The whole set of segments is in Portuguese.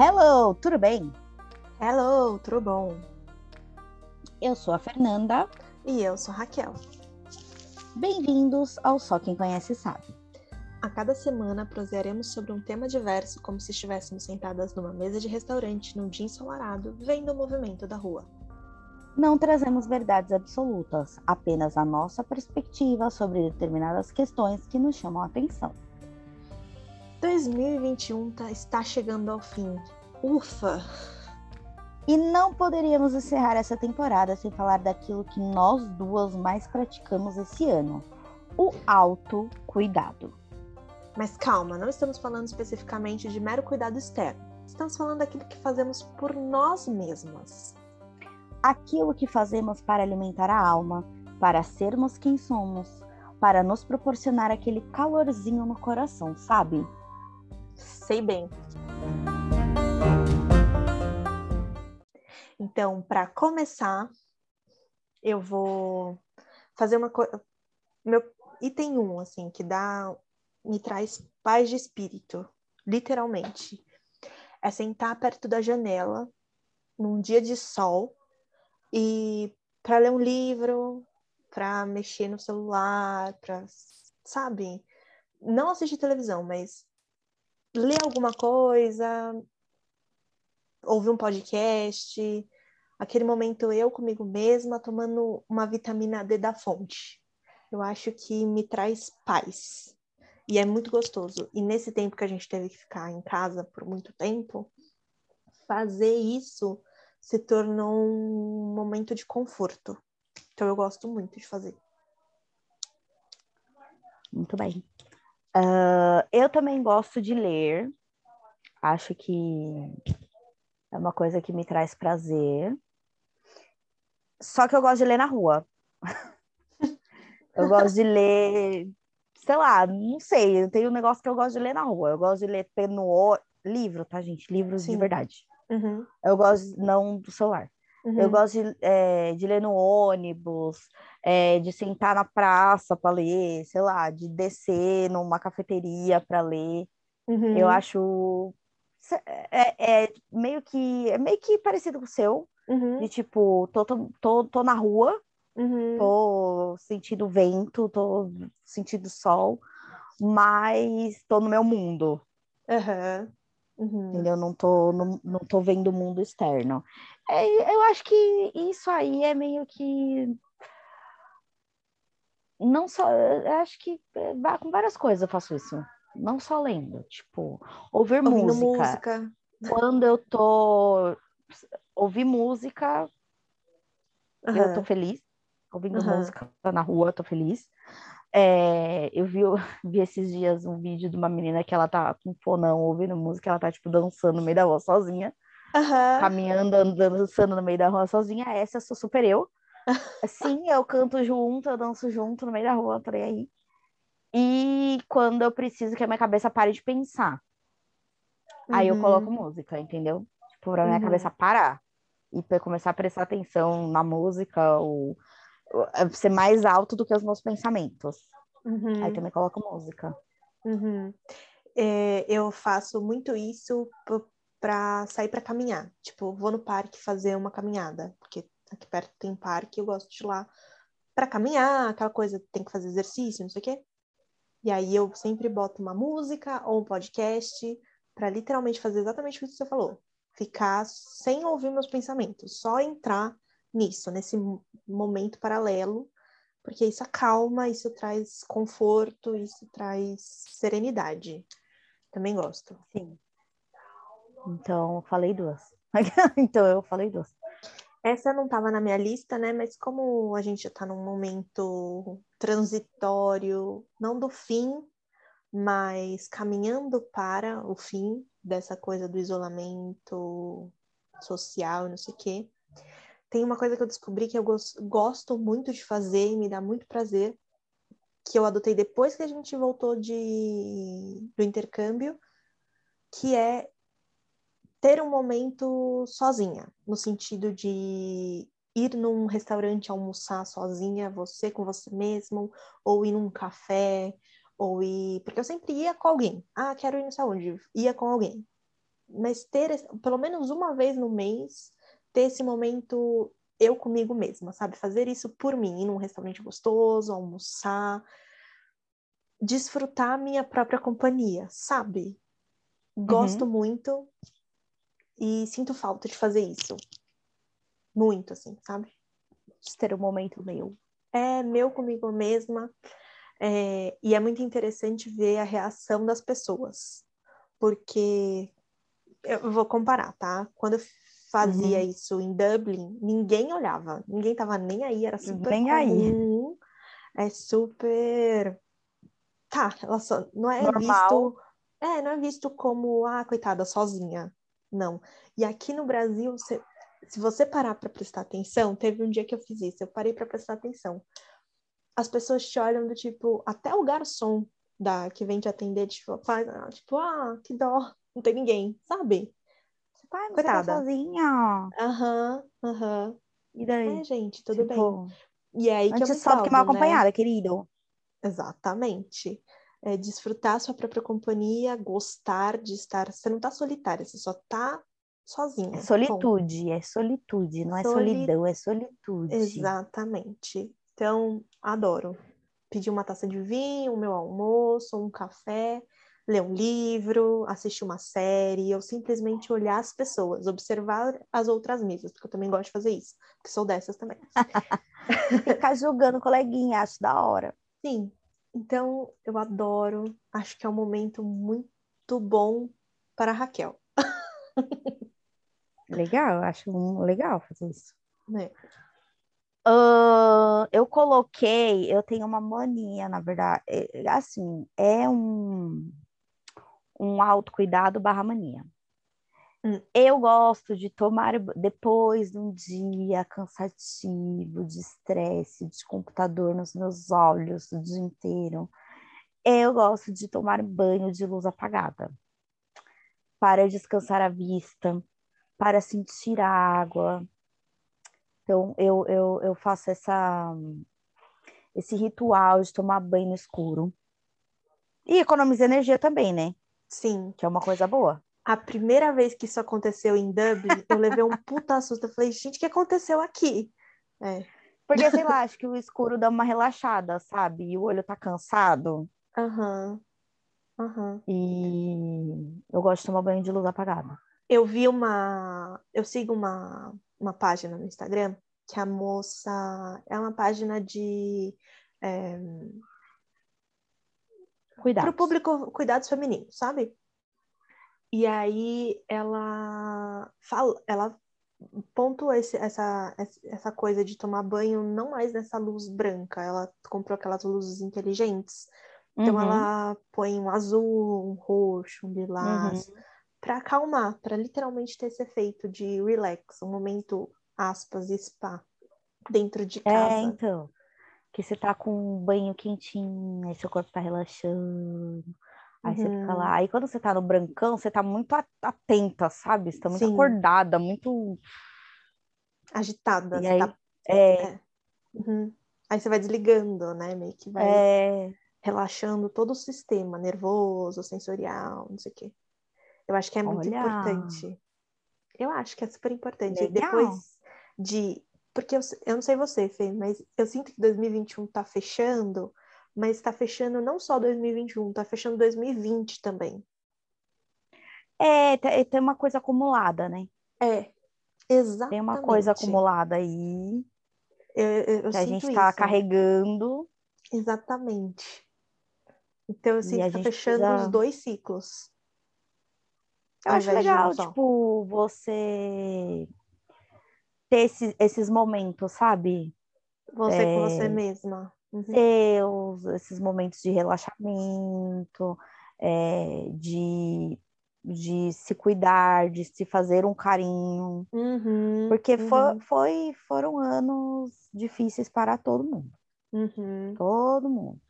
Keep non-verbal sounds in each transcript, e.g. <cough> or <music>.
Hello, tudo bem? Hello, tudo bom? Eu sou a Fernanda. E eu sou a Raquel. Bem-vindos ao Só Quem Conhece Sabe. A cada semana prosearemos sobre um tema diverso, como se estivéssemos sentadas numa mesa de restaurante num dia ensolarado, vendo o movimento da rua. Não trazemos verdades absolutas, apenas a nossa perspectiva sobre determinadas questões que nos chamam a atenção. 2021 tá, está chegando ao fim. Ufa! E não poderíamos encerrar essa temporada sem falar daquilo que nós duas mais praticamos esse ano: o autocuidado. Mas calma, não estamos falando especificamente de mero cuidado externo. Estamos falando daquilo que fazemos por nós mesmas. Aquilo que fazemos para alimentar a alma, para sermos quem somos, para nos proporcionar aquele calorzinho no coração, sabe? Sei bem. Então, para começar, eu vou fazer uma coisa. Meu item 1, um, assim, que dá. me traz paz de espírito, literalmente. É sentar perto da janela, num dia de sol, e para ler um livro, para mexer no celular, para, sabe? Não assistir televisão, mas ler alguma coisa, ouvir um podcast, aquele momento eu comigo mesma tomando uma vitamina D da fonte. Eu acho que me traz paz. E é muito gostoso. E nesse tempo que a gente teve que ficar em casa por muito tempo, fazer isso se tornou um momento de conforto. Então eu gosto muito de fazer. Muito bem. Uh, eu também gosto de ler. Acho que é uma coisa que me traz prazer. Só que eu gosto de ler na rua. eu gosto de ler, sei lá, não sei. Eu tenho um negócio que eu gosto de ler na rua. Eu gosto de ler no livro, tá, gente? Livros Sim. de verdade. Uhum. Eu gosto, não do celular. Uhum. Eu gosto de, é, de, ler no ônibus, é, de sentar na praça para ler, sei lá, de descer numa cafeteria para ler. Uhum. Eu acho é, é, meio que é meio que parecido com o seu, uhum. de tipo, tô, tô, tô, tô na rua, uhum. tô sentindo vento, tô sentindo sol, mas tô no meu mundo. Uhum. Uhum. Entendeu? Não tô, não, não tô vendo o mundo externo. É, eu acho que isso aí é meio que. Não só. Eu acho que é, com várias coisas eu faço isso. Não só lendo. Tipo, ouvir Ouvindo música. música. Quando eu tô. Ouvir música, uhum. eu tô feliz. Ouvindo uhum. música na rua, eu tô feliz. É, eu vi, <laughs> vi esses dias um vídeo de uma menina que ela tá com fonão ouvindo música, ela tá, tipo, dançando no meio da rua sozinha. Uhum. Caminhando, andando, dançando no meio da rua sozinha. Essa sou super eu. Sim, eu canto junto, eu danço junto no meio da rua, tô aí. E quando eu preciso que a minha cabeça pare de pensar. Uhum. Aí eu uhum. coloco música, entendeu? Tipo, pra minha uhum. cabeça parar. E pra começar a prestar atenção na música, ou é, ser mais alto do que os meus pensamentos. Uhum. Aí também coloco música. Uhum. É, eu faço muito isso para sair para caminhar. Tipo, vou no parque fazer uma caminhada, porque aqui perto tem parque, eu gosto de ir lá para caminhar, aquela coisa, tem que fazer exercício, não sei o quê. E aí eu sempre boto uma música ou um podcast para literalmente fazer exatamente o que você falou. Ficar sem ouvir meus pensamentos, só entrar nisso, nesse momento paralelo, porque isso acalma, isso traz conforto, isso traz serenidade. Também gosto. Sim. Então, falei duas. <laughs> então, eu falei duas. Essa não estava na minha lista, né? Mas como a gente já está num momento transitório, não do fim, mas caminhando para o fim dessa coisa do isolamento social, não sei o quê, tem uma coisa que eu descobri que eu gosto muito de fazer e me dá muito prazer, que eu adotei depois que a gente voltou de, do intercâmbio, que é ter um momento sozinha, no sentido de ir num restaurante almoçar sozinha, você com você mesmo, ou ir num café, ou ir. Porque eu sempre ia com alguém. Ah, quero ir no saúde, ia com alguém. mas ter pelo menos uma vez no mês ter esse momento eu comigo mesma, sabe? Fazer isso por mim, ir num restaurante gostoso, almoçar, desfrutar minha própria companhia, sabe? Gosto muito e sinto falta de fazer isso. Muito, assim, sabe? De ter um momento meu. é meu comigo mesma. é, e é muito interessante ver a reação das pessoas, porque eu vou comparar, tá? Quando eu fazia Uhum. isso em Dublin, ninguém olhava, ninguém tava nem aí, era super Nem aí. comum, é super. Tá, ela só não é Normal. visto. É, não é visto como, ah, coitada, sozinha. Não. E aqui no Brasil, você- se você parar para prestar atenção, teve um dia que eu fiz isso, eu parei para prestar atenção. As pessoas te olham do tipo, até o garçom da que vem te atender, tipo, faz, ah, tipo, ah, que dó, não tem ninguém, sabe? Pai, você tá Coitada. sozinha. Aham, aham. E daí? É, gente, tudo bem. Tipo, E é aí que eu me só do que mal salvo, né? acompanhada, querido. Exatamente. É desfrutar a sua própria companhia, gostar de estar. Você não tá solitária, você só tá sozinha. É solitude, é solitude, não é Soli- solidão, é solitude. Exatamente. Então, adoro. Pedir uma taça de vinho, o meu almoço, um café, ler um livro, assistir uma série, ou simplesmente olhar as pessoas, observar as outras mesas, porque eu também gosto de fazer isso, porque sou dessas também. <laughs> Ficar julgando coleguinha, acho da hora. Sim, então eu adoro, acho que é um momento muito bom para a Raquel, <laughs> Legal, acho um- legal fazer isso. né? Ahn, eu coloquei, eu tenho uma mania, na verdade, é- é assim, é um, um autocuidado barra mania. Hum. Eu gosto de tomar, depois de um dia cansativo, de estresse, de computador nos meus olhos o dia inteiro, eu gosto de tomar banho de luz apagada, para descansar a vista, para sentir a água, então, eu, eu, eu faço essa, esse ritual de tomar banho no escuro. E economiza energia também, né? Sim, Que é uma coisa boa. A primeira vez que isso aconteceu em Dublin, eu levei um puta <laughs> susto, eu falei, gente, o que aconteceu aqui? É, Porque, sei lá, acho que o escuro dá uma relaxada, sabe? E o olho tá cansado. aham, aham. E eu gosto de tomar banho de luz apagada. Eu vi uma. Eu sigo uma, uma página no Instagram que a moça. É uma página de. É, Cuidado. para o público cuidados femininos, sabe? E aí ela fala, ela pontua esse, essa, essa coisa de tomar banho não mais nessa luz branca, ela comprou aquelas luzes inteligentes. Então Uhum, ela põe um azul, um roxo, um lilás, uhum. para acalmar, para literalmente ter esse efeito de relax, um momento, aspas, spa, dentro de É, casa. então. Que você tá com um banho quentinho, aí seu corpo tá relaxando. Aí você fica Uhum. lá. Aí quando você tá no brancão, você tá muito atenta, sabe? Você tá muito Sim. acordada, muito. Agitada, E aí, tá- é, Uhum. Aí você vai desligando, né? Meio que vai é, relaxando todo o sistema nervoso, sensorial, não sei o quê. Eu acho que é muito Olha. importante. Eu acho que é super importante. Legal. Depois de. Porque eu, eu não sei você, Fê, mas eu sinto que 2021 tá fechando, mas tá fechando não só 2021, tá fechando 2020 também. é, te- tem uma coisa acumulada, né? É, exatamente. Tem uma coisa acumulada aí Eu, eu, eu que a gente tá isso. carregando. Exatamente. Então eu E sinto a que tá gente fechando precisa- os dois ciclos. Eu acho legal, tipo, você ter esses, esses momentos, sabe? Você com É. você mesma. Uhum. Seus, esses momentos de relaxamento, é, de, de se cuidar, de se fazer um carinho. Uhum, Porque uhum, foi, foram anos difíceis para todo mundo. uhum. Todo mundo.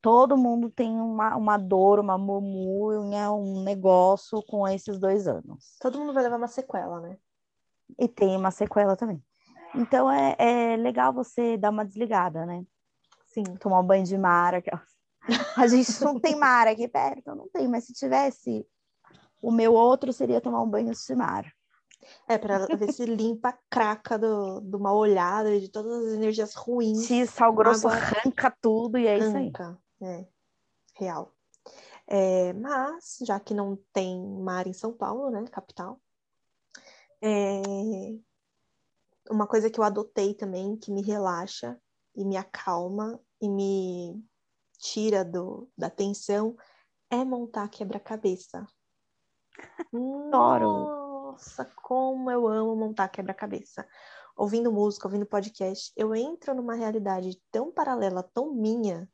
Todo mundo tem uma, uma dor, uma murmúria, um negócio com esses dois anos. Todo mundo vai levar uma sequela, né? E tem uma sequela também. Então é, é legal você dar uma desligada, né? Sim. Tomar um banho de mar. aquelas- A gente não tem mar aqui perto, não tem, mas se tivesse, O meu outro seria tomar um banho de mar. É, para ver se limpa a craca do, do mal olhado, de todas as energias ruins. Se sal grosso Água... arranca tudo e é arranca. isso aí. É, real. É, mas, já que não tem mar em São Paulo, né, capital, é, uma coisa que eu adotei também, que me relaxa e me acalma e me tira do, da tensão, é montar quebra-cabeça. Adoro! Nossa, como eu amo montar quebra-cabeça. Ouvindo música, ouvindo podcast, eu entro numa realidade tão paralela, tão minha,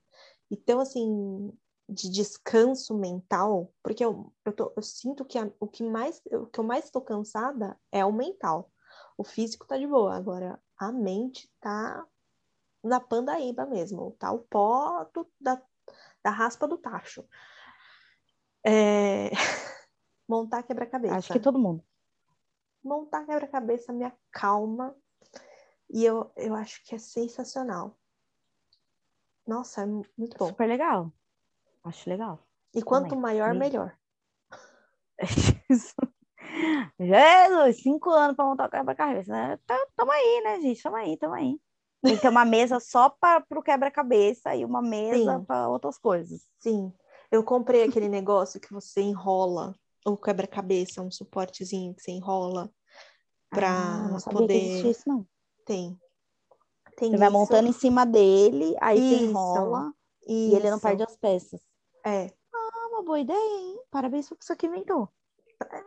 e tão assim, de descanso mental, porque eu, eu, tô, eu sinto que a, o que mais o que eu mais estou cansada é o mental. O físico tá de boa, agora a mente tá na pandaíba mesmo, tá o pó do, da, da raspa do tacho. É... <laughs> Montar quebra-cabeça. Acho que todo mundo montar quebra-cabeça me acalma e eu, eu acho que é sensacional. Nossa, é muito bom. Super legal. Acho legal. E quanto Também. maior, melhor. <laughs> Jesus, cinco anos para montar o quebra-cabeça. Né? Tamo aí, né, gente? Tamo aí, tamo aí. Tem que ter uma mesa só para o quebra-cabeça e uma mesa para outras coisas. Sim. Eu comprei aquele negócio que você enrola o quebra-cabeça, um suportezinho que você enrola para ah, poder. isso, não. Tem. Tem você isso. vai montando em cima dele, aí isso. você enrola isso. e ele não perde as peças. É. Ah, uma boa ideia, hein? Parabéns por isso que inventou.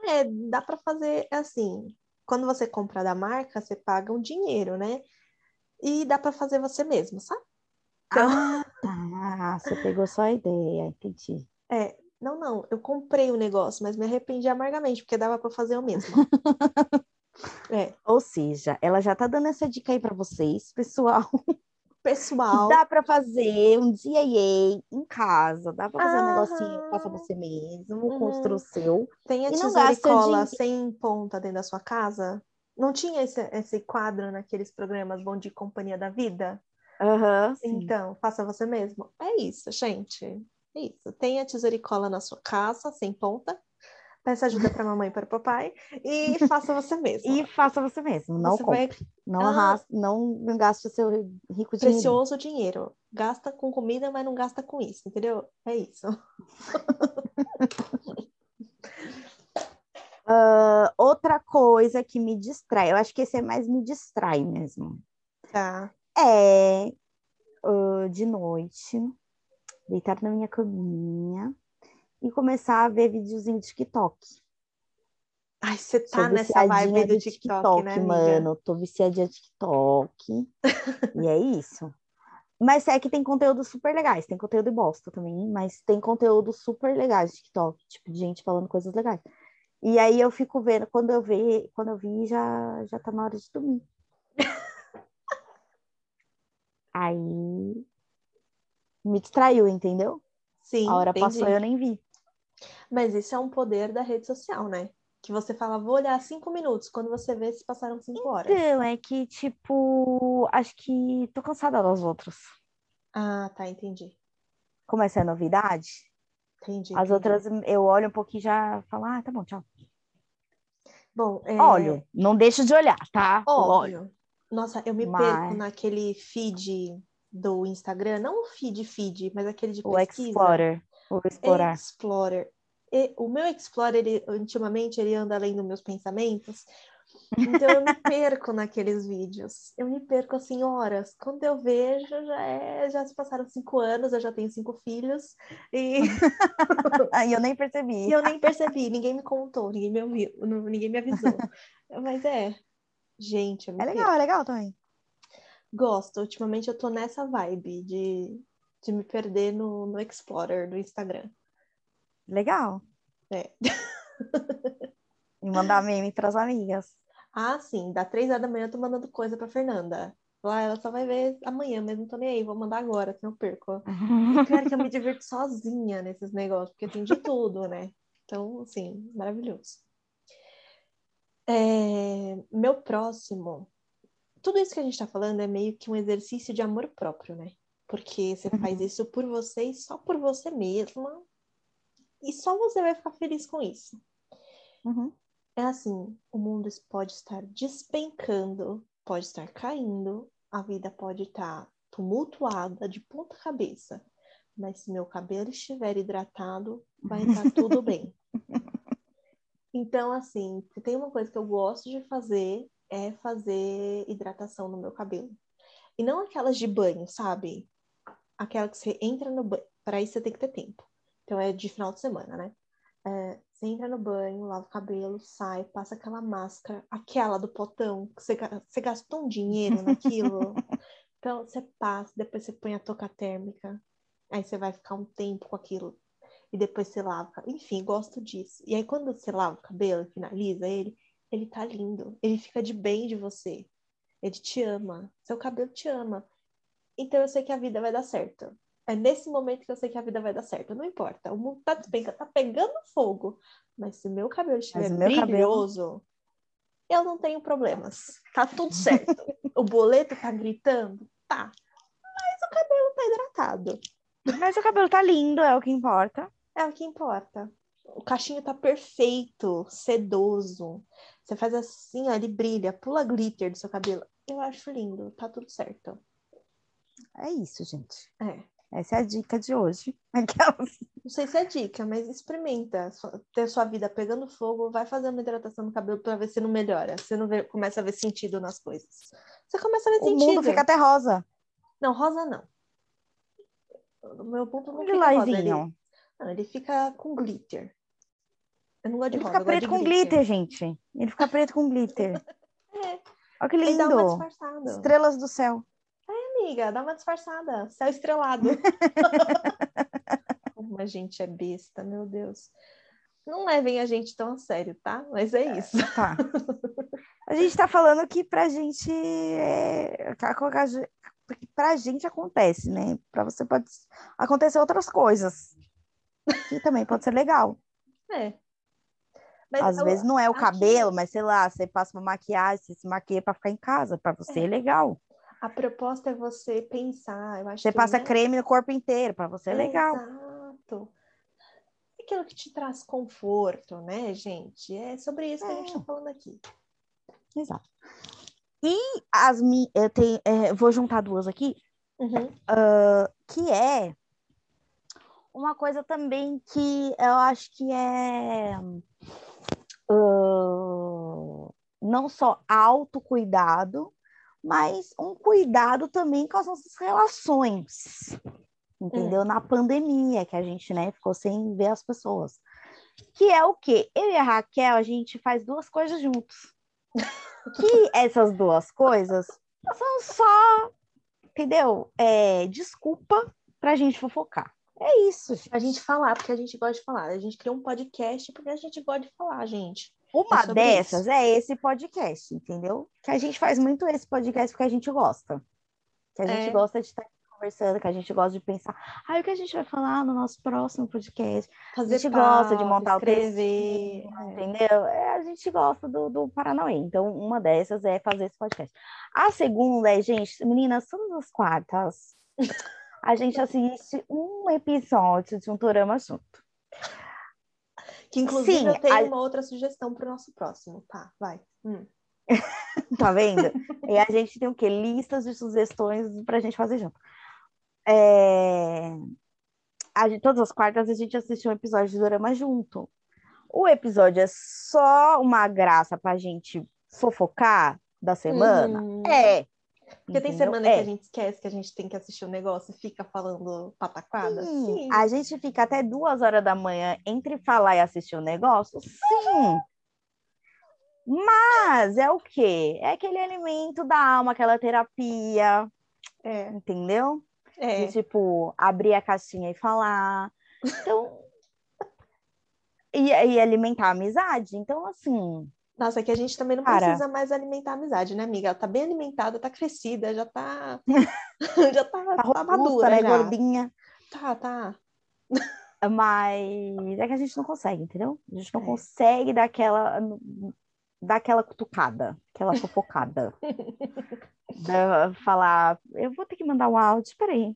É, dá para fazer assim. Quando você compra da marca, você paga um dinheiro, né? E dá para fazer você mesmo, sabe? Então... Ah, tá. Você pegou só a ideia, entendi. É, não, não, eu comprei o negócio, mas me arrependi amargamente, porque dava para fazer o mesmo. <laughs> é. Ou seja, ela já tá dando essa dica aí para vocês, pessoal. Pessoal. dá para fazer um DIA em casa, dá para fazer ah, um negocinho, faça você mesmo, uhum. construa o seu. Tem a tesouricola de... sem ponta dentro da sua casa? Não tinha esse, esse quadro naqueles programas Bom de Companhia da Vida? Uhum, então, faça você mesmo. É isso, gente. É isso. Tenha tesouricola na sua casa, sem ponta. Peça ajuda para mamãe e para papai e <laughs> faça você mesmo. e faça você mesmo, não você compre. Vai... Não, ah, arrasta, não gaste o seu rico dinheiro. Precioso dinheiro. Gasta com comida, mas não gasta com isso, entendeu? É isso. <laughs> uh, outra coisa que me distrai, eu acho que esse é mais me distrai mesmo. Tá. É uh, de noite deitar na minha caminha e começar a ver videozinho de TikTok. Ai, você tá nessa vibe do TikTok, TikTok né, amiga? mano? Tô viciadinha de TikTok. <laughs> e é isso. Mas é que tem conteúdo super legais. Tem conteúdo bosta também, mas tem conteúdo super legais de TikTok. Tipo, de gente falando coisas legais. E aí eu fico vendo, quando eu vi, quando eu vi, já, já tá na hora de dormir. <laughs> aí me distraiu, entendeu? Sim. A hora entendi. passou e eu nem vi. Mas isso é um poder da rede social, né? Que você fala, vou olhar cinco minutos, quando você vê se passaram cinco horas. Então, é que, tipo, acho que tô cansada das outras. Ah, tá, entendi. Como essa é novidade, entendi. As entendi. outras eu olho um pouquinho e já falo, ah, tá bom, tchau. Bom, é... Olho, não deixa de olhar, tá? Óbvio. Olho. Nossa, eu me Mas... perco naquele feed do Instagram, não o feed feed, mas aquele de pesquisa. O Explorer, o Explorar. Explorer. E, o meu Explorer, ele, ultimamente, ele anda além dos meus pensamentos, então eu me perco naqueles vídeos. Eu me perco assim horas. Quando eu vejo, já é, já se passaram cinco anos, eu já tenho cinco filhos e <laughs> aí eu nem percebi. E eu nem percebi, ninguém me contou, ninguém me ouviu, ninguém me avisou. <laughs> Mas é, gente, é legal, perco. é legal também. Gosto. Ultimamente eu tô nessa vibe de, de me perder no, no Explorer do Instagram. Legal. É. e mandar meme pras amigas. Ah, sim. Da três horas da manhã eu tô mandando coisa pra Fernanda. Lá ela só vai ver amanhã mesmo, não tô nem aí, vou mandar agora, senão eu perco. <laughs> Claro que eu me divirto sozinha nesses negócios, porque tem de tudo, né? Então, assim, maravilhoso. É... Meu próximo tudo isso que a gente está falando é meio que um exercício de amor próprio, né? Porque você uhum. faz isso por você e só por você mesma. E só você vai ficar feliz com isso. Uhum. É assim, o mundo pode estar despencando, pode estar caindo, a vida pode estar tumultuada de ponta cabeça, mas se meu cabelo estiver hidratado, vai estar tudo bem. <laughs> Então, assim, se tem uma coisa que eu gosto de fazer é fazer hidratação no meu cabelo. E não aquelas de banho, sabe? Aquela que você entra no banho. Para isso você tem que ter tempo. Então é de final de semana, né? É, você entra no banho, lava o cabelo, sai, passa aquela máscara, aquela do potão, que você, você gastou um dinheiro naquilo. <laughs> então você passa, depois você põe a touca térmica, aí você vai ficar um tempo com aquilo. E depois você lava. Enfim, gosto disso. E aí quando você lava o cabelo e finaliza ele, ele tá lindo. Ele fica de bem de você. Ele te ama. Seu cabelo te ama. Então eu sei que a vida vai dar certo. É nesse momento que eu sei que a vida vai dar certo. Não importa. O mundo tá tá pegando fogo. Mas se meu cabelo estiver meu brilhoso, cabelo... eu não tenho problemas. Tá tudo <laughs> certo. o boleto tá gritando? Tá. Mas o cabelo tá hidratado. Mas o cabelo tá lindo, é o que importa. É o que importa. O cachinho tá perfeito, sedoso. Você faz assim, ó, ele brilha, pula glitter do seu cabelo. Eu acho lindo, tá tudo certo. É isso, gente. É. Essa é a dica de hoje. <laughs> Não sei se é dica, mas experimenta. Ter sua vida pegando fogo, vai fazer uma hidratação no cabelo para ver se não melhora. Você não vê, começa a ver sentido nas coisas. Você começa a ver o sentido. O mundo fica até rosa. Não, rosa não. O meu ponto não fica rosa. Ele, não, ele fica com glitter. Eu não gosto de ele rosa. Ele fica preto com glitter. glitter, gente. Ele fica preto com glitter. <laughs> é. Olha que lindo. Estrelas do céu. Amiga, dá uma disfarçada. Céu estrelado. <laughs> Como a gente é besta, meu Deus. Não levem a gente tão a sério, tá? Mas é, é isso. Tá. <laughs> A gente tá falando que pra gente é... pra gente acontece, né? Pra você pode acontecer outras coisas. Que também pode ser legal. É. Mas Às eu, vezes não é o cabelo, mas sei lá, você passa uma maquiagem, você se maquia para ficar em casa, para você é. é. legal. A proposta é você pensar, eu acho Você que, passa né? creme no corpo inteiro, para você é legal. Exato. Aquilo que te traz conforto, né, gente? É sobre isso é. que a gente está é. falando aqui. Exato. E as mi... eu tenho, é, vou juntar duas aqui, uhum. uh, que é uma coisa também que eu acho que é uh, não só autocuidado, mas um cuidado também com as nossas relações, entendeu? Hum. Na pandemia, que a gente né, ficou sem ver as pessoas. Que é o quê? Eu e a Raquel, a gente faz duas coisas juntos. que <laughs> essas duas coisas são só, entendeu? É, desculpa pra gente fofocar. É isso. A gente falar, porque a gente gosta de falar. A gente criou um podcast porque a gente gosta de falar, gente. Uma é dessas isso. é esse podcast, entendeu? Que a gente faz muito esse podcast porque a gente gosta. Que a gente é. gosta de estar conversando, que a gente gosta de pensar. Ah, o que a gente vai falar no nosso próximo podcast? Fazer a gente pauta, gosta de montar escrever, o texto, entendeu? É, a gente gosta do, do Paranauê. Então, uma dessas é fazer esse podcast. A segunda é, gente, meninas, todas as quartas <laughs> a gente assiste um episódio de um Torama junto. Que inclusive Sim, eu tenho a... uma outra sugestão para o nosso próximo, tá? Vai. Hum. <laughs> tá vendo? e a gente tem o quê? Listas de sugestões para a gente fazer junto. É... Gente, todas as quartas a gente assiste um episódio de Dorama junto. O episódio é só uma graça para a gente fofocar da semana? Hum. É. Porque tem semana é. que a gente esquece que a gente tem que assistir o um negócio e fica falando pataquada. Sim. Sim. A gente fica até duas horas da manhã entre falar e assistir o um negócio? Sim. Mas é o quê? É aquele alimento da alma, aquela terapia. É. Entendeu? É. De, tipo, abrir a caixinha e falar. Então. <laughs> e, e alimentar a amizade. Então, assim nossa, que a gente também não Cara. precisa mais alimentar a amizade, né, amiga? Ela tá bem alimentada, tá crescida, já tá. <laughs> já tá, tá, tá madura. Né, já. gordinha. Tá, tá. Mas é que a gente não consegue, entendeu? A gente não é. consegue dar aquela, dar aquela cutucada, aquela <laughs> fofocada. falar, eu vou ter que mandar um áudio, peraí.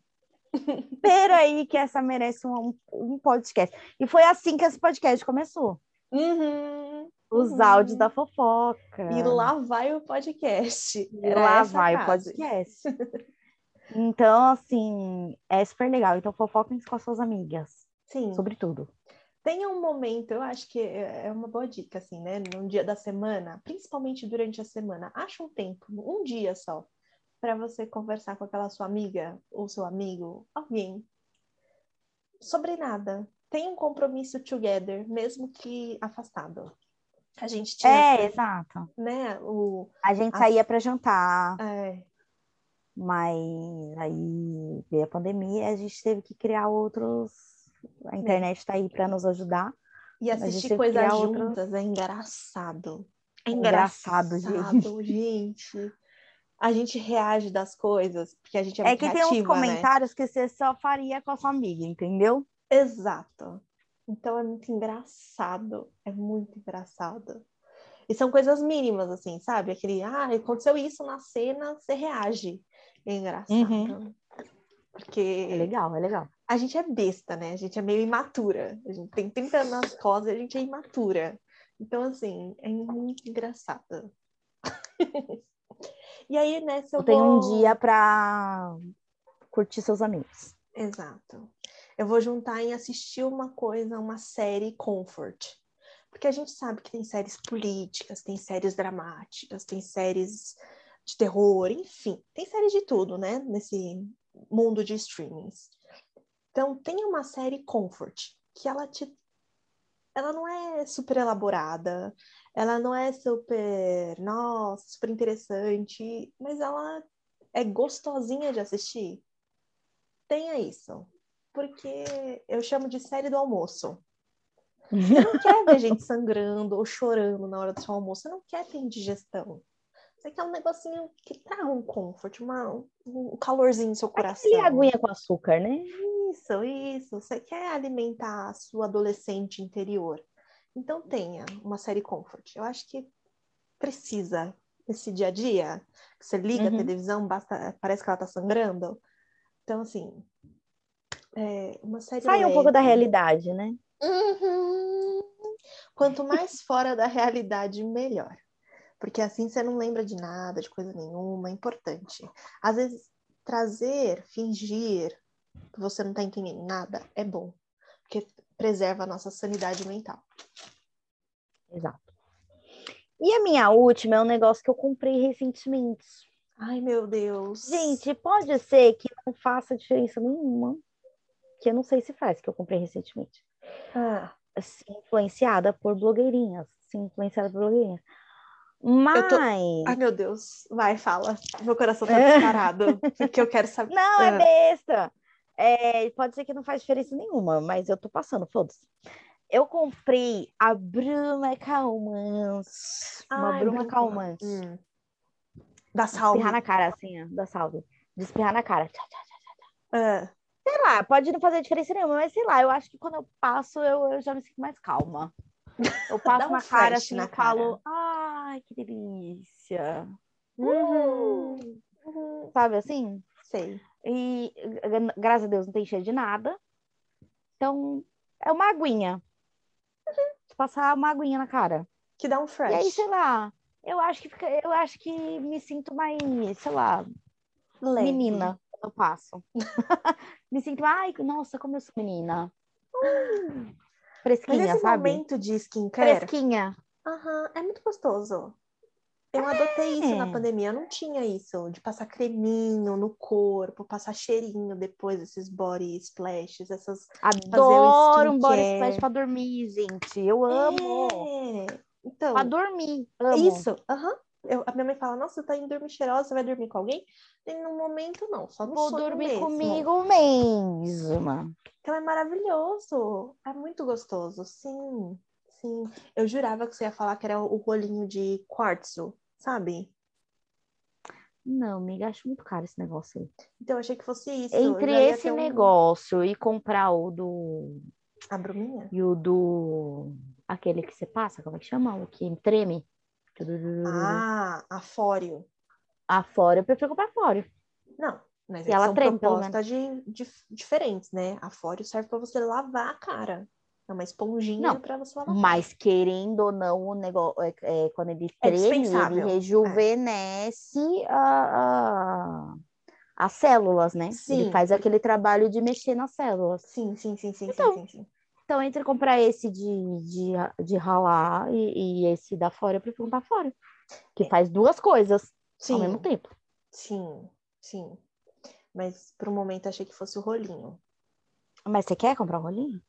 Peraí, que essa merece um, um podcast. E foi assim que esse podcast começou. Uhum. Os Uhum. áudios da fofoca. E lá vai o podcast. E lá vai o podcast. Então, assim, é super legal. Então, fofoquem com as suas amigas, Sim. sobretudo. Tenha um momento, eu acho que é é uma boa dica, assim, né? Num dia da semana, principalmente durante a semana, acha um tempo, um dia só, para você conversar com aquela sua amiga ou seu amigo, alguém, sobre nada. Tenha um compromisso together, mesmo que afastado. A gente tinha, É, exato. né? O, A gente As- saía para jantar, é, mas aí veio a pandemia e a gente teve que criar outros. A internet está aí para nos ajudar. e a gente assistir coisas juntas é engraçado. É Engraçado, engraçado, <laughs> gente. A gente reage das coisas, porque a gente é, É que tem uns né? comentários que você só faria com a sua amiga, entendeu? Exato. Então é muito engraçado. É muito engraçado. E são coisas mínimas, assim, sabe? Aquele, ah, aconteceu isso na cena, você reage. É engraçado. Uhum. Porque É legal, é legal. a gente é besta, né? A gente é meio imatura. A gente tem 30 anos nas costas e a gente é imatura. Então, assim, é muito engraçado. <laughs> e aí, nessa eu Eu um vou- dia para curtir seus amigos. Exato. Eu vou juntar em assistir uma coisa, uma série comfort. Porque a gente sabe que tem séries políticas, tem séries dramáticas, tem séries de terror, enfim, tem séries de tudo, né? Nesse mundo de streamings. Então, tem uma série comfort que ela te ela não é super elaborada, ela não é super, nossa, super interessante, mas ela é gostosinha de assistir. Tenha isso. Porque eu chamo de série do almoço. Você não quer ver gente sangrando ou chorando na hora do seu almoço. Você não quer ter indigestão. Você quer um negocinho que traga um comfort, uma, um calorzinho no seu coração. E aguinha com açúcar, né? Isso, isso. Você quer alimentar a sua adolescente interior. Então tenha uma série comfort. Eu acho que precisa nesse dia a dia. Você liga a Uhum. televisão, basta, parece que ela tá sangrando. Então, assim, é uma série Sai um pouco da leve. realidade, né? Uhum. Quanto mais <laughs> fora da realidade, melhor. Porque assim você não lembra de nada, de coisa nenhuma, é importante. Às vezes, trazer, fingir que você não tá entendendo nada é bom. Porque preserva a nossa sanidade mental. Exato. E a minha última é um negócio que eu comprei recentemente. Ai, meu Deus. Gente, pode ser que não faça diferença nenhuma. Que eu não sei se faz, que eu comprei recentemente. Ah, Assim, influenciada por blogueirinhas. Sim, influenciada por blogueirinhas. Mas. tô- ai, meu Deus. Vai, fala. Meu coração tá É. <laughs> disparado. porque eu quero saber. Não, é Ah. besta. É, pode ser que não faz diferença nenhuma, mas eu tô passando, foda-se. Eu comprei a Bruma Calmans. Uma Ai, Bruma Bruma. Calmans. Hum. Da De salve. espirrar na cara, assim, ó, da salve. De espirrar na cara. Tchá, tchá, tchá. Ah, Sei lá, pode não fazer diferença nenhuma, mas sei lá, eu acho que quando eu passo, eu, eu já me sinto mais calma. Eu <laughs> passo um na cara, assim, na eu falo, ai, que delícia. uhum. Uhum. Sabe assim? Sei. E gra- graças a Deus não tem cheiro de nada. Então, é uma aguinha. Passar uma aguinha na cara. Que dá um fresh. E aí, sei lá, eu acho que fica, eu acho que me sinto mais, sei lá, Leve. menina eu passo. <laughs> me sinto, ai, nossa, como eu sou menina. Hum, Mas fresquinha, esse sabe? momento de skincare, Fresquinha. aham, é muito gostoso. Eu adotei isso na É. pandemia, eu não tinha isso, de passar creminho no corpo, passar cheirinho depois, esses body splashes, essas... Adoro um body splash pra dormir, gente. Eu amo. É. Então, Pra dormir. Amo. isso, aham. Eu- A minha mãe fala, nossa, você tá indo dormir cheirosa, você vai dormir com alguém? E no momento, não, só no Vou dormir mesmo. comigo mesmo. Então é maravilhoso. É muito gostoso. Sim, sim. Eu jurava que você ia falar que era o rolinho de quartzo, sabe? Não, amiga, acho muito caro esse negócio aí. Então eu achei que fosse isso. Entre esse um- negócio e comprar o do. A bruminha? E o do. Aquele que você passa, como é que chama? O que treme. Ah, a fóreo. A fora, eu prefiro comprar fora. Não, mas ela são treme, propostas de, de- diferentes, né? A fóreo serve para você lavar a cara. É uma esponjinha para você lavar. Mas querendo ou não, o negócio é, é, quando ele É treme, ele é. rejuvenesce a, a- as células, né? Ele Sim. faz aquele trabalho de mexer nas células. Sim, sim, sim, sim, Então, sim, sim, sim. Então, entre comprar esse de, de, de ralar e, e esse da fora, eu prefiro comprar fora. Que faz duas coisas Sim, ao mesmo tempo. sim, sim. Mas por um momento achei que fosse o rolinho. Mas você quer comprar um rolinho?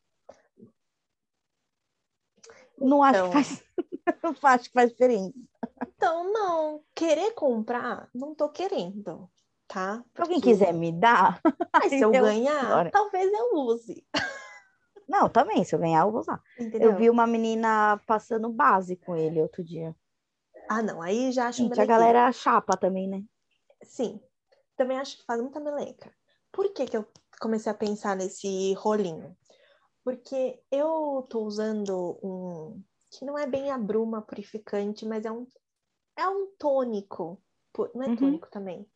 Não acho Então- que faz, <laughs> não acho que faz diferença. Então, não, querer comprar, não tô querendo, tá? Se alguém Porque- quiser me dar, Mas se eu <laughs> eu- ganhar, Agora. talvez eu use. Não, também, se eu ganhar, eu vou usar. Entendeu? Eu vi uma menina passando base com ele outro dia. Ah, não, aí já acho Gente, a galera chapa também, né? Sim, também acho que faz muita meleca. Por que que eu comecei a pensar nesse rolinho? Porque eu tô usando um que não é bem a bruma purificante, mas é um é um tônico. Não é Uhum. tônico também.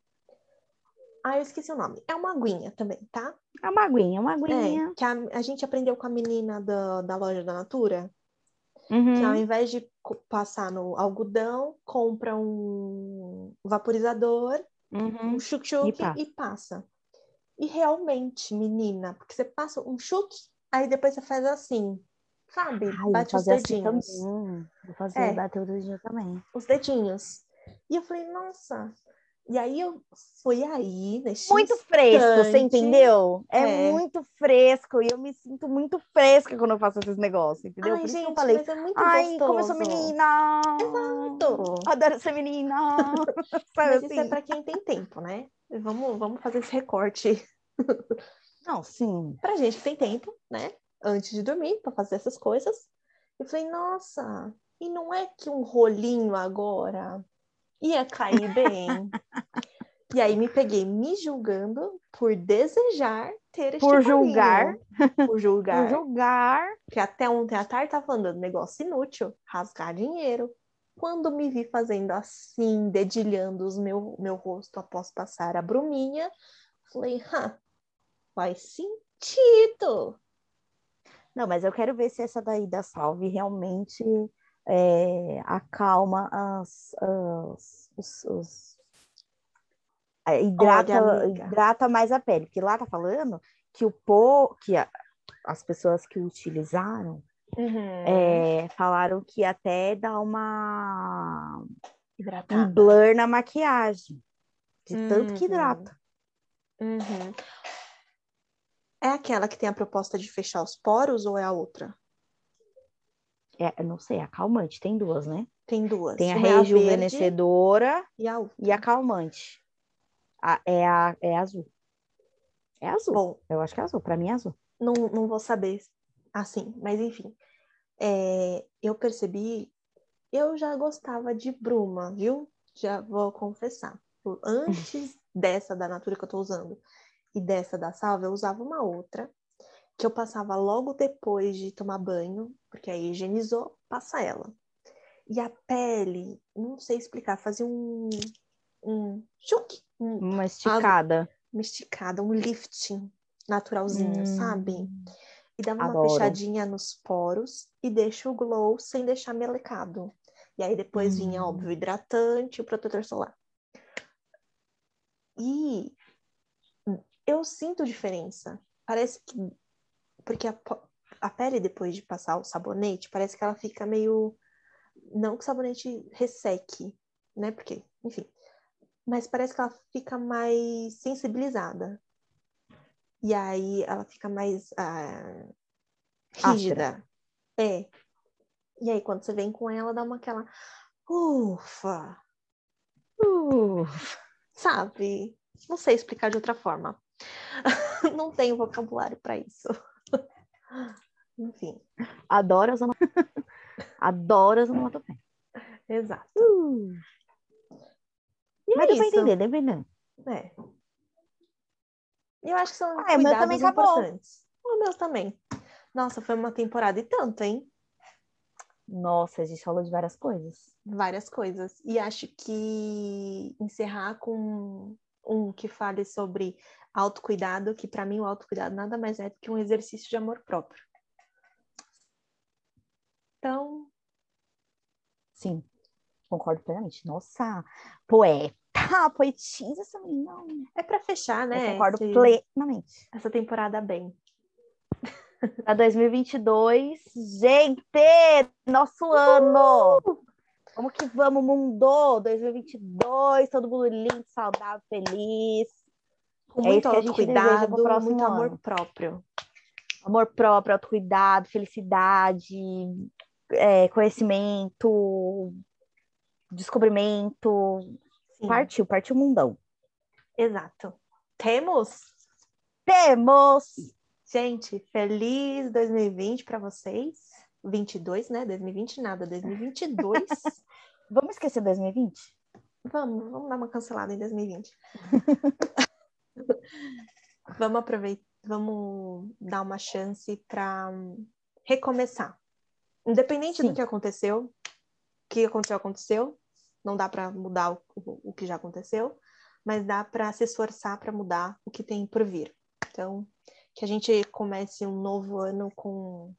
Ah, eu esqueci o nome. É uma aguinha também, tá? É uma aguinha, uma aguinha. É, que a, a gente aprendeu com a menina da, da loja da Natura, Uhum. que ao invés de passar no algodão, compra um vaporizador Uhum. um chuk-chuk E passa. e passa. E realmente, menina, porque você passa um chuk, aí depois você faz assim, sabe? Ai, Bate os assim dedinhos. também. Vou fazer É. bater o dedinho também. os dedinhos. E eu falei, nossa. E aí eu fui aí, nesse Muito fresco, você instante. entendeu? É, É. muito fresco e eu me sinto muito fresca quando eu faço esses negócios, entendeu? Ai, Por isso gente, que eu falei, mas é muito ai, gostoso. como eu sou menina! Exato. Adoro ser menina! <laughs> Sabe Mas assim? isso é pra quem tem tempo, né? Vamos, vamos fazer esse recorte <laughs> Não, sim. pra gente que tem tempo, né? Antes de dormir, pra fazer essas coisas. Eu falei, nossa, e não é que um rolinho agora ia cair bem? e aí me peguei me julgando por desejar ter este Por rolinho. julgar. Por julgar. Por julgar. Porque até ontem à tarde tava falando negócio inútil, rasgar dinheiro. Quando me vi fazendo assim, dedilhando os meu, meu rosto após passar a bruminha, falei, Hã, faz sentido. Não, mas eu quero ver se essa daí da Salve realmente é, acalma as, as- os, os- hidrata, Olha, hidrata mais a pele. Porque lá tá falando que o pó, que a- as pessoas que utilizaram é, falaram que até dá uma um blur na maquiagem. De tanto que Uhum. hidrata. Uhum. É aquela que tem a proposta de fechar os poros ou é a outra? É, não sei, acalmante, tem duas, né? Tem duas. Tem a Uma é rejuvenescedora e a e a calmante. A- é, a, é azul. É azul. Bom, Eu acho que é azul. Pra mim é azul. não, não vou saber assim, mas enfim. É, eu percebi, eu já gostava de bruma, viu? Já vou confessar. <laughs> Antes dessa da Natura que eu tô usando e dessa da Salva, eu usava uma outra que eu passava logo depois de tomar banho, porque aí higienizou, passa ela. E a pele, não sei explicar, fazia um um um, Uma esticada. uma esticada, um lifting naturalzinho, Hum, sabe? E dava uma fechadinha nos poros e deixa o glow sem deixar melecado. E aí depois vinha, Hum. óbvio, o hidratante e o protetor solar. E eu sinto diferença. Parece que. Porque a, a pele, depois de passar o sabonete, parece que ela fica meio. Não que o sabonete resseque, né? Porque, enfim. Mas parece que ela fica mais sensibilizada. E aí ela fica mais ah, rígida. É. E aí, quando você vem com ela, dá uma aquela. Ufa! Uh, Sabe? Não sei explicar de outra forma. <laughs> Não tenho vocabulário para isso. Enfim, adoro as <laughs> onomatopeias. adoro as onomatopeias. exato. Uh. Mas é deu pra entender, deu pra entender. É. Eu acho que são Ah, cuidados também acabou. importantes. O meu também. Nossa, foi uma temporada e tanto, hein? Nossa, a gente falou de várias coisas. Várias coisas. E acho que encerrar com um que fale sobre autocuidado, que para mim o autocuidado nada mais é do que um exercício de amor próprio. Então, Sim, concordo plenamente. Nossa, poeta, poetisa essa menina. é para fechar, Eu né? concordo esse- plenamente. essa temporada bem. Para 2022, gente, nosso ano. Vamos que vamos, mundo! 2022, todo mundo lindo, saudável, feliz. Com É muito pro autocuidado, muito amor ano. próprio. Amor próprio, autocuidado, felicidade, é, conhecimento, descobrimento. Sim, Partiu, partiu o mundão. exato. Temos? Temos! Gente, feliz 2020 para vocês. 22, né? 2020 nada, 2022. <laughs> Vamos esquecer 2020? vamos, vamos dar uma cancelada em 2020. <laughs> <laughs> vamos aproveitar, vamos dar uma chance para recomeçar. Independente Sim. do que aconteceu, o que aconteceu, aconteceu. Não dá para mudar o, o, o que já aconteceu, mas dá para se esforçar para mudar o que tem por vir. Então, que a gente comece um novo ano com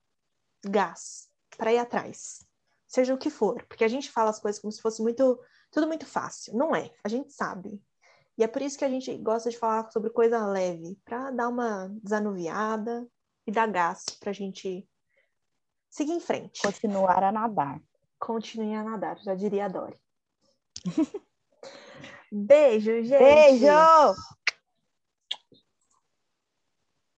gás para ir atrás, seja o que for, porque a gente fala as coisas como se fosse muito tudo muito fácil, não é? A gente sabe. E é por isso que a gente gosta de falar sobre coisa leve, para dar uma desanuviada e dar gás para a gente seguir em frente. Continuar a nadar. Continue a nadar, já diria a Dori. <laughs> Beijo, gente. Beijo!